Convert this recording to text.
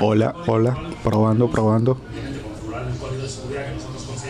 Hola, hola, probando, probando.